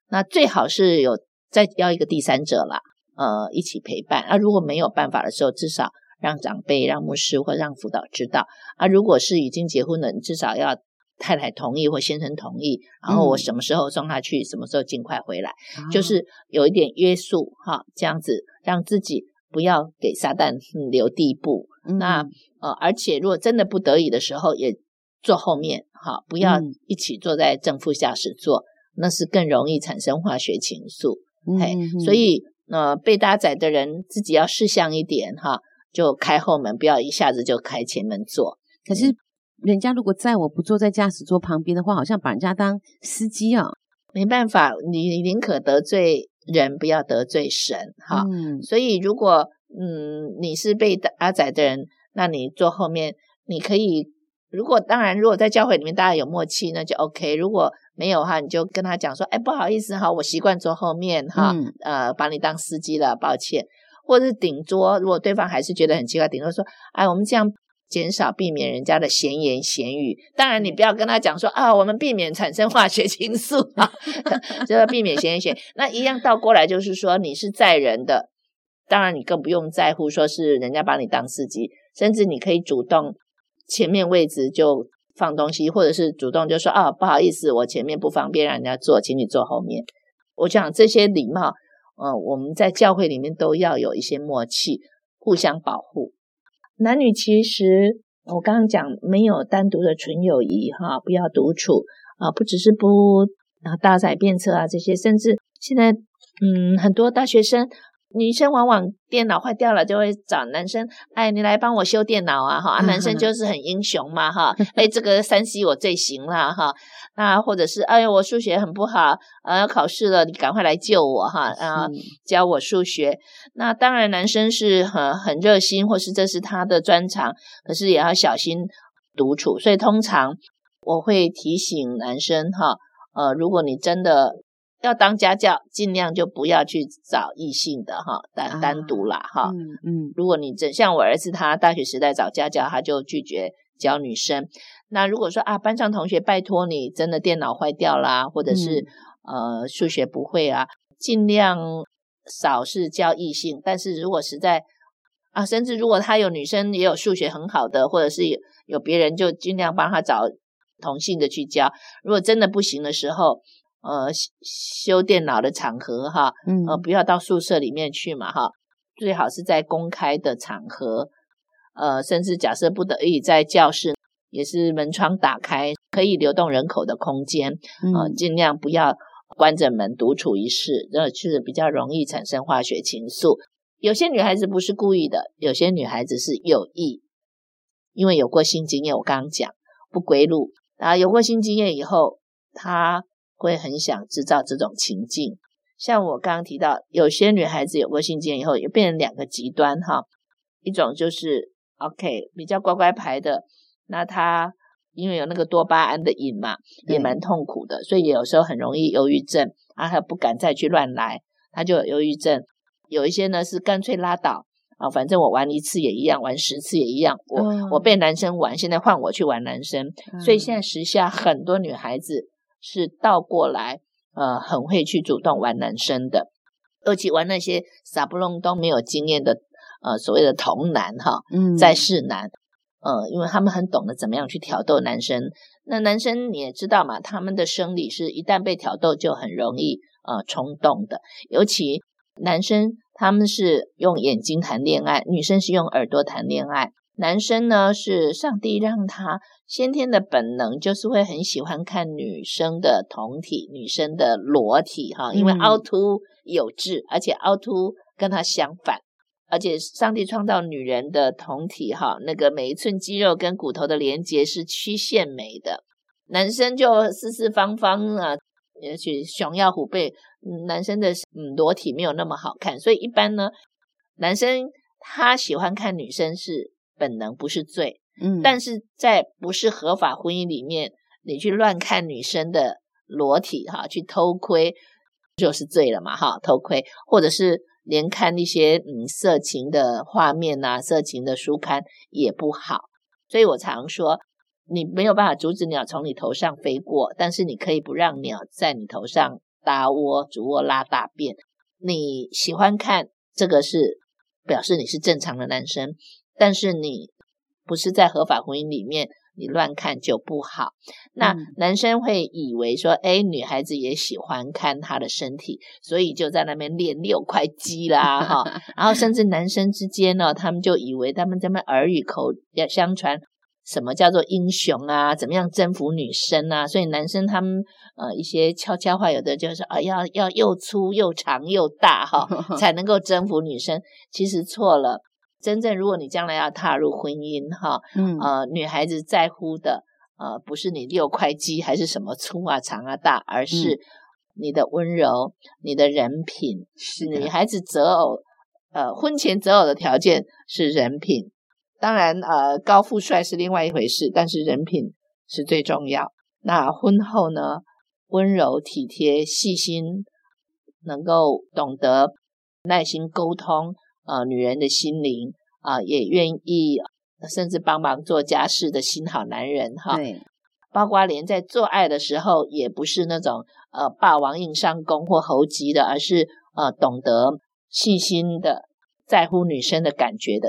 那最好是有再邀一个第三者啦，呃，一起陪伴。啊，如果没有办法的时候，至少让长辈、让牧师或让辅导知道。啊，如果是已经结婚的，你至少要。太太同意或先生同意，然后我什么时候送他去，嗯、什么时候尽快回来，啊、就是有一点约束哈，这样子让自己不要给撒旦留地步。嗯、那呃，而且如果真的不得已的时候，也坐后面哈，不要一起坐在正副驾驶座，嗯、那是更容易产生化学情愫。嗯、嘿，所以呃，被搭载的人自己要识相一点哈，就开后门，不要一下子就开前门坐。可是。人家如果在我不坐在驾驶座旁边的话，好像把人家当司机啊，没办法，你宁可得罪人，不要得罪神，哈。嗯，所以如果嗯你是被阿仔的人，那你坐后面，你可以，如果当然，如果在教会里面大家有默契，那就 OK。如果没有哈，你就跟他讲说，哎，不好意思哈，我习惯坐后面哈，嗯、呃，把你当司机了，抱歉。或者是顶桌，如果对方还是觉得很奇怪，顶桌说，哎，我们这样。减少避免人家的闲言闲语，当然你不要跟他讲说啊，我们避免产生化学情愫啊，[LAUGHS] 就要避免闲言闲语。[LAUGHS] 那一样倒过来就是说，你是载人的，当然你更不用在乎说是人家把你当司机，甚至你可以主动前面位置就放东西，或者是主动就说啊，不好意思，我前面不方便让人家坐，请你坐后面。我想这些礼貌，嗯，我们在教会里面都要有一些默契，互相保护。男女其实，我刚刚讲没有单独的纯友谊哈，不要独处啊，不只是不啊搭载便车啊这些，甚至现在嗯很多大学生。女生往往电脑坏掉了，就会找男生，哎，你来帮我修电脑啊，哈，男生就是很英雄嘛，哈，[LAUGHS] 哎，这个三 C 我最行了，哈，那或者是，哎呦，我数学很不好，呃，要考试了，你赶快来救我，哈，啊，教我数学。那当然，男生是很很热心，或是这是他的专长，可是也要小心独处。所以通常我会提醒男生，哈，呃，如果你真的。要当家教，尽量就不要去找异性的哈，单单独啦哈。嗯嗯，如果你真像我儿子，他大学时代找家教，他就拒绝教女生。那如果说啊，班上同学拜托你，真的电脑坏掉啦，或者是、嗯、呃数学不会啊，尽量少是教异性。但是如果实在啊，甚至如果他有女生也有数学很好的，或者是有有别人，就尽量帮他找同性的去教。如果真的不行的时候，呃，修电脑的场合哈，嗯，呃，不要到宿舍里面去嘛哈，最好是在公开的场合，呃，甚至假设不得已在教室，也是门窗打开，可以流动人口的空间，呃，尽量不要关着门独处一室，这就是比较容易产生化学情愫。有些女孩子不是故意的，有些女孩子是有意，因为有过性经验，我刚刚讲不归路啊，有过性经验以后，她。会很想制造这种情境，像我刚刚提到，有些女孩子有过性经验以后，也变成两个极端哈。一种就是 OK 比较乖乖牌的，那她因为有那个多巴胺的瘾嘛，也蛮痛苦的，所以有时候很容易忧郁症，啊，她不敢再去乱来，她就有忧郁症。有一些呢是干脆拉倒啊，反正我玩一次也一样，玩十次也一样，我、嗯、我被男生玩，现在换我去玩男生，所以现在时下很多女孩子。是倒过来，呃，很会去主动玩男生的，尤其玩那些傻不隆咚没有经验的，呃，所谓的童男哈，嗯，在世男，呃，因为他们很懂得怎么样去挑逗男生。那男生你也知道嘛，他们的生理是一旦被挑逗就很容易呃冲动的，尤其男生他们是用眼睛谈恋爱，女生是用耳朵谈恋爱。男生呢，是上帝让他先天的本能，就是会很喜欢看女生的胴体、女生的裸体哈，因为凹凸有致，而且凹凸跟他相反，而且上帝创造女人的酮体哈，那个每一寸肌肉跟骨头的连接是曲线美的，男生就四四方方啊，也许熊腰虎背，男生的嗯裸体没有那么好看，所以一般呢，男生他喜欢看女生是本能，不是罪。嗯，但是在不是合法婚姻里面，你去乱看女生的裸体哈，去偷窥就是罪了嘛哈，偷窥或者是连看一些嗯色情的画面呐、啊，色情的书刊也不好。所以我常说，你没有办法阻止鸟从你头上飞过，但是你可以不让鸟在你头上搭窝、主卧、拉大便。你喜欢看这个是表示你是正常的男生，但是你。不是在合法婚姻里面，你乱看就不好。那男生会以为说，哎，女孩子也喜欢看她的身体，所以就在那边练六块肌啦，哈。[LAUGHS] 然后甚至男生之间呢，他们就以为他们这么耳语口要相传，什么叫做英雄啊？怎么样征服女生啊？所以男生他们呃一些悄悄话，有的就是啊，要要又粗又长又大哈，[LAUGHS] 才能够征服女生。其实错了。真正，如果你将来要踏入婚姻，哈，嗯，呃，女孩子在乎的，呃，不是你六块肌还是什么粗啊、长啊、大，而是你的温柔、你的人品。是女孩子择偶，呃，婚前择偶的条件是人品。当然，呃，高富帅是另外一回事，但是人品是最重要。那婚后呢，温柔、体贴、细心，能够懂得耐心沟通。呃，女人的心灵啊、呃，也愿意甚至帮忙做家事的新好男人哈。对，包括连在做爱的时候，也不是那种呃霸王硬上弓或猴急的，而是呃懂得细心的在乎女生的感觉的。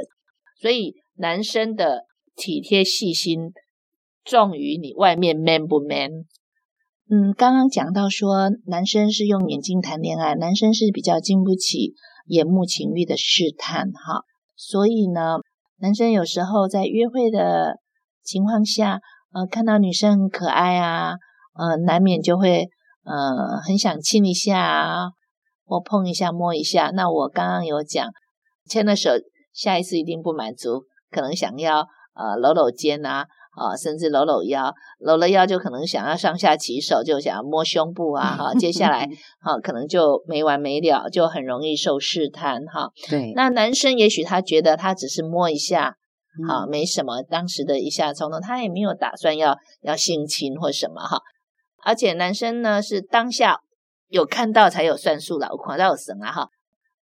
所以男生的体贴细心重于你外面 man 不 man。嗯，刚刚讲到说男生是用眼睛谈恋爱，男生是比较经不起。眼目情欲的试探，哈，所以呢，男生有时候在约会的情况下，呃，看到女生很可爱啊，呃，难免就会，呃，很想亲一下啊，或碰一下、摸一下。那我刚刚有讲，牵了手，下一次一定不满足，可能想要，呃，搂搂肩啊。啊，甚至搂搂腰，搂了腰就可能想要上下其手，就想要摸胸部啊，哈，接下来 [LAUGHS] 哈可能就没完没了，就很容易受试探哈。对，那男生也许他觉得他只是摸一下，好，没什么，当时的一下冲动，他也没有打算要要性侵或什么哈。而且男生呢是当下有看到才有算数了，我看到有神了哈，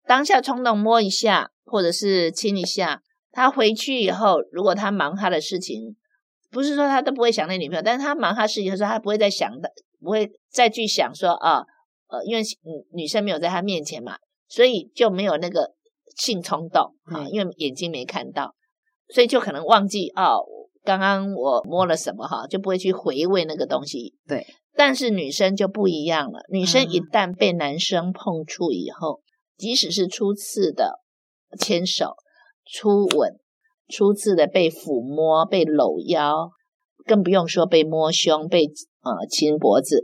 当下冲动摸一下或者是亲一下，他回去以后，如果他忙他的事情。不是说他都不会想那女朋友，但是他忙他事情的时候，他不会再想的，不会再去想说啊，呃，因为女生没有在他面前嘛，所以就没有那个性冲动啊，因为眼睛没看到，所以就可能忘记哦，刚刚我摸了什么哈，就不会去回味那个东西。对，但是女生就不一样了，女生一旦被男生碰触以后，即使是初次的牵手、初吻。初次的被抚摸、被搂腰，更不用说被摸胸、被呃亲脖子，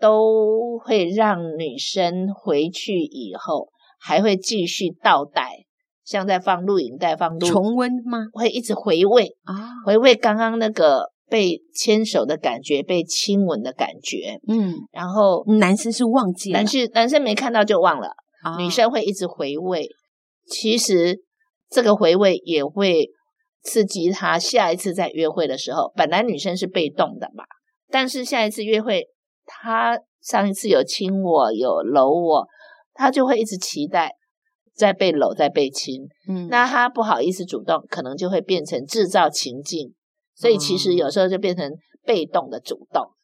都会让女生回去以后还会继续倒带，像在放录影带、放录重温吗？会一直回味啊，回味刚刚那个被牵手的感觉、被亲吻的感觉。嗯，然后男生是忘记了，男生男生没看到就忘了，啊，女生会一直回味。其实这个回味也会。刺激他下一次在约会的时候，本来女生是被动的嘛，但是下一次约会，他上一次有亲我，有搂我，他就会一直期待再被搂，再被亲。嗯，那他不好意思主动，可能就会变成制造情境，所以其实有时候就变成被动的主动。嗯。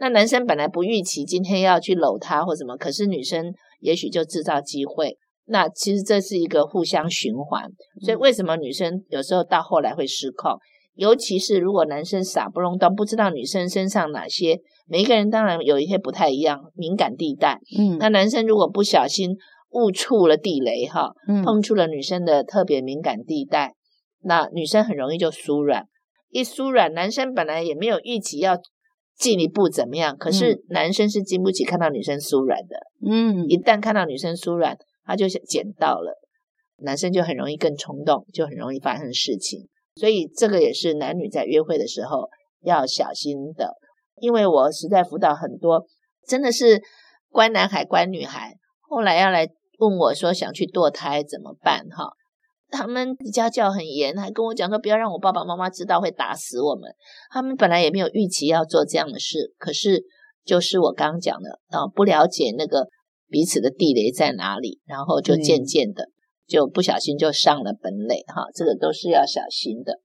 那男生本来不预期今天要去搂他或什么，可是女生也许就制造机会。那其实这是一个互相循环，所以为什么女生有时候到后来会失控？尤其是如果男生傻不隆咚，不知道女生身上哪些，每一个人当然有一些不太一样，敏感地带。嗯，那男生如果不小心误触了地雷哈，碰触了女生的特别敏感地带，那女生很容易就酥软。一酥软，男生本来也没有预期要进一步怎么样，可是男生是经不起看到女生酥软的。嗯，一旦看到女生酥软。他就捡到了，男生就很容易更冲动，就很容易发生事情。所以这个也是男女在约会的时候要小心的。因为我实在辅导很多，真的是乖男孩、乖女孩，后来要来问我说想去堕胎怎么办？哈，他们家教很严，还跟我讲说不要让我爸爸妈妈知道，会打死我们。他们本来也没有预期要做这样的事，可是就是我刚刚讲的啊，不了解那个彼此的地雷在哪里，然后就渐渐的就不小心就上了本垒哈，这个都是要小心的。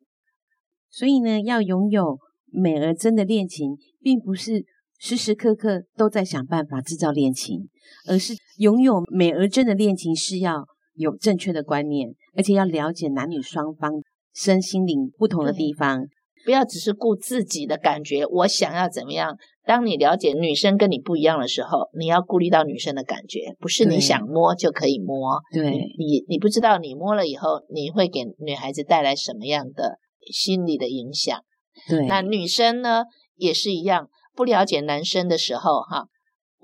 所以呢，要拥有。美而真的恋情，并不是时时刻刻都在想办法制造恋情，而是拥有美而真的恋情是要有正确的观念，而且要了解男女双方身心灵不同的地方，不要只是顾自己的感觉，我想要怎么样。当你了解女生跟你不一样的时候，你要顾虑到女生的感觉，不是你想摸就可以摸。对，你你不知道你摸了以后，你会给女孩子带来什么样的心理的影响。对，那女生呢也是一样，不了解男生的时候，哈，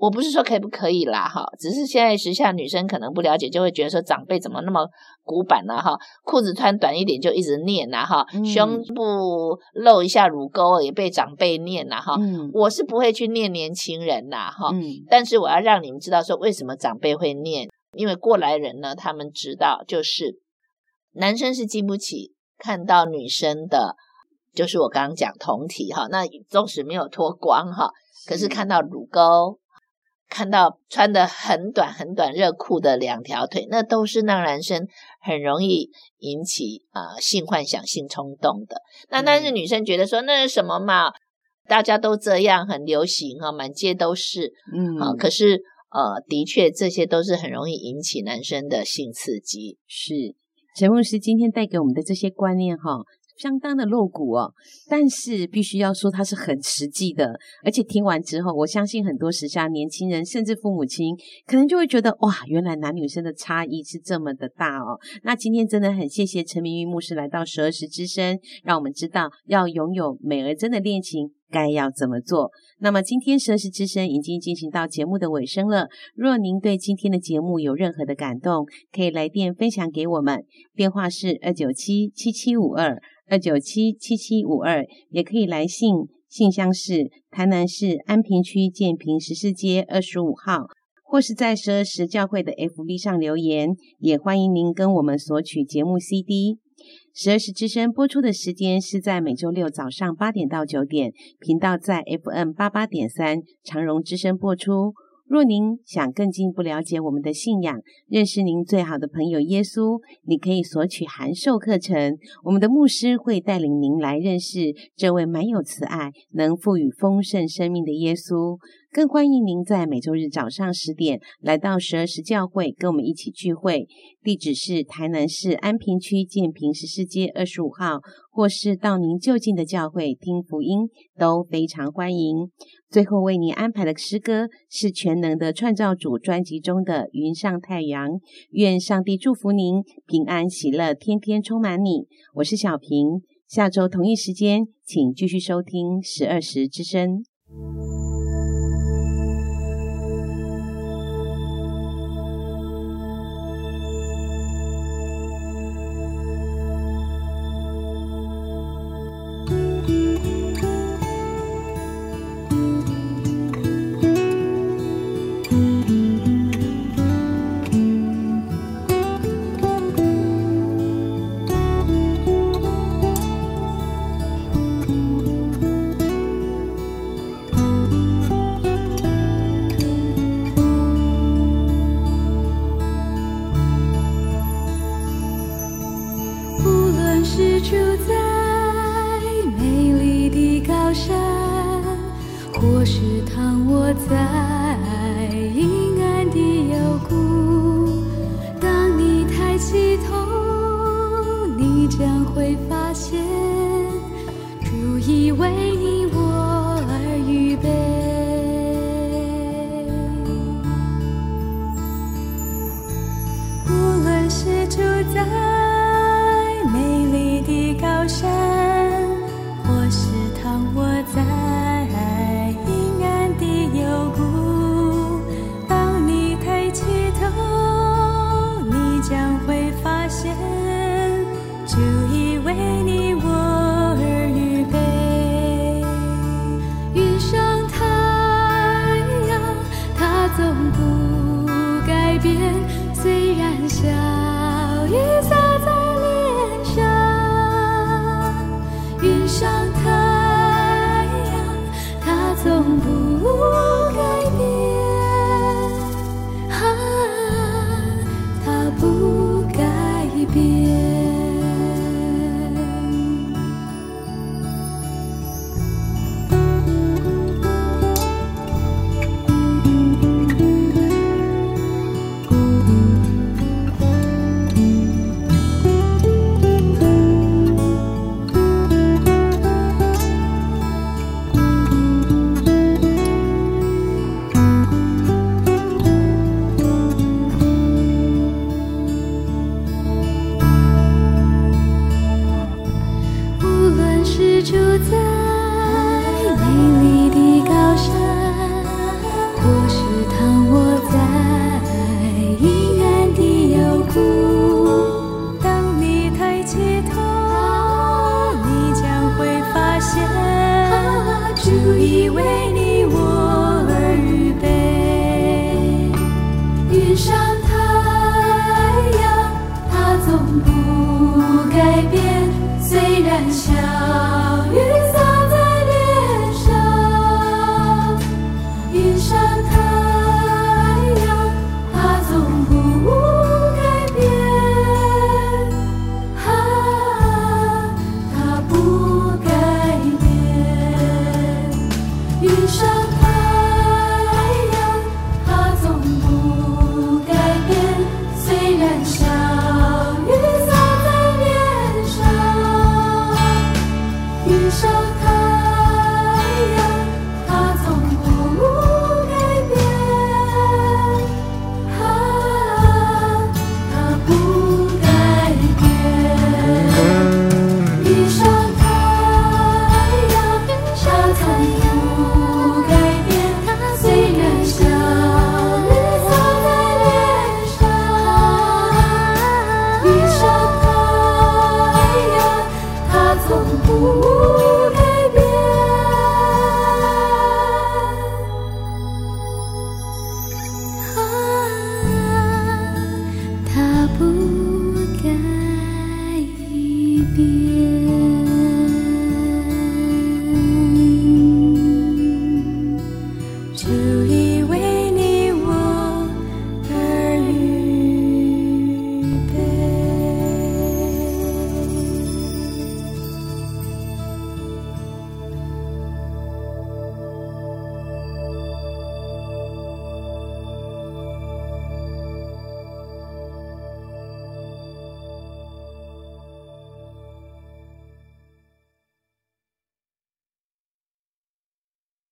我不是说可以不可以啦，哈，只是现在时下女生可能不了解，就会觉得说长辈怎么那么古板呢，哈，裤子穿短一点就一直念呐，哈，胸部露一下乳沟也被长辈念呐，哈，我是不会去念年轻人呐，哈，但是我要让你们知道说为什么长辈会念，因为过来人呢，他们知道就是男生是经不起看到女生的。就是我刚刚讲同体哈，那纵使没有脱光哈，可是看到乳沟，看到穿的很短很短热裤的两条腿，那都是让男生很容易引起啊、呃、性幻想、性冲动的。那但是女生觉得说那是什么嘛，大家都这样，很流行哈，满街都是，嗯，啊，可是呃，的确这些都是很容易引起男生的性刺激。是陈牧师今天带给我们的这些观念哈。相当的露骨哦，但是必须要说它是很实际的，而且听完之后，我相信很多时下年轻人甚至父母亲可能就会觉得哇，原来男女生的差异是这么的大哦。那今天真的很谢谢陈明玉牧师来到十二时之声，让我们知道要拥有美而真的恋情。该要怎么做？那么今天十二时之声已经进行到节目的尾声了。若您对今天的节目有任何的感动，可以来电分享给我们，电话是二九七七七五二二九七七七五二，也可以来信，信箱是台南市安平区建平十四街二十五号，或是在十二时教会的 FB 上留言，也欢迎您跟我们索取节目 CD。十二时之声播出的时间是在每周六早上八点到九点，频道在 FM 八八点三长荣之声播出。若您想更进一步了解我们的信仰，认识您最好的朋友耶稣，你可以索取函授课程。我们的牧师会带领您来认识这位满有慈爱、能赋予丰盛生命的耶稣。更欢迎您在每周日早上十点来到十二时教会，跟我们一起聚会。地址是台南市安平区建平十四街二十五号，或是到您就近的教会听福音，都非常欢迎。最后为您安排的诗歌是全能的创造主专辑中的《云上太阳》。愿上帝祝福您平安喜乐，天天充满你。我是小平，下周同一时间，请继续收听十二时之声。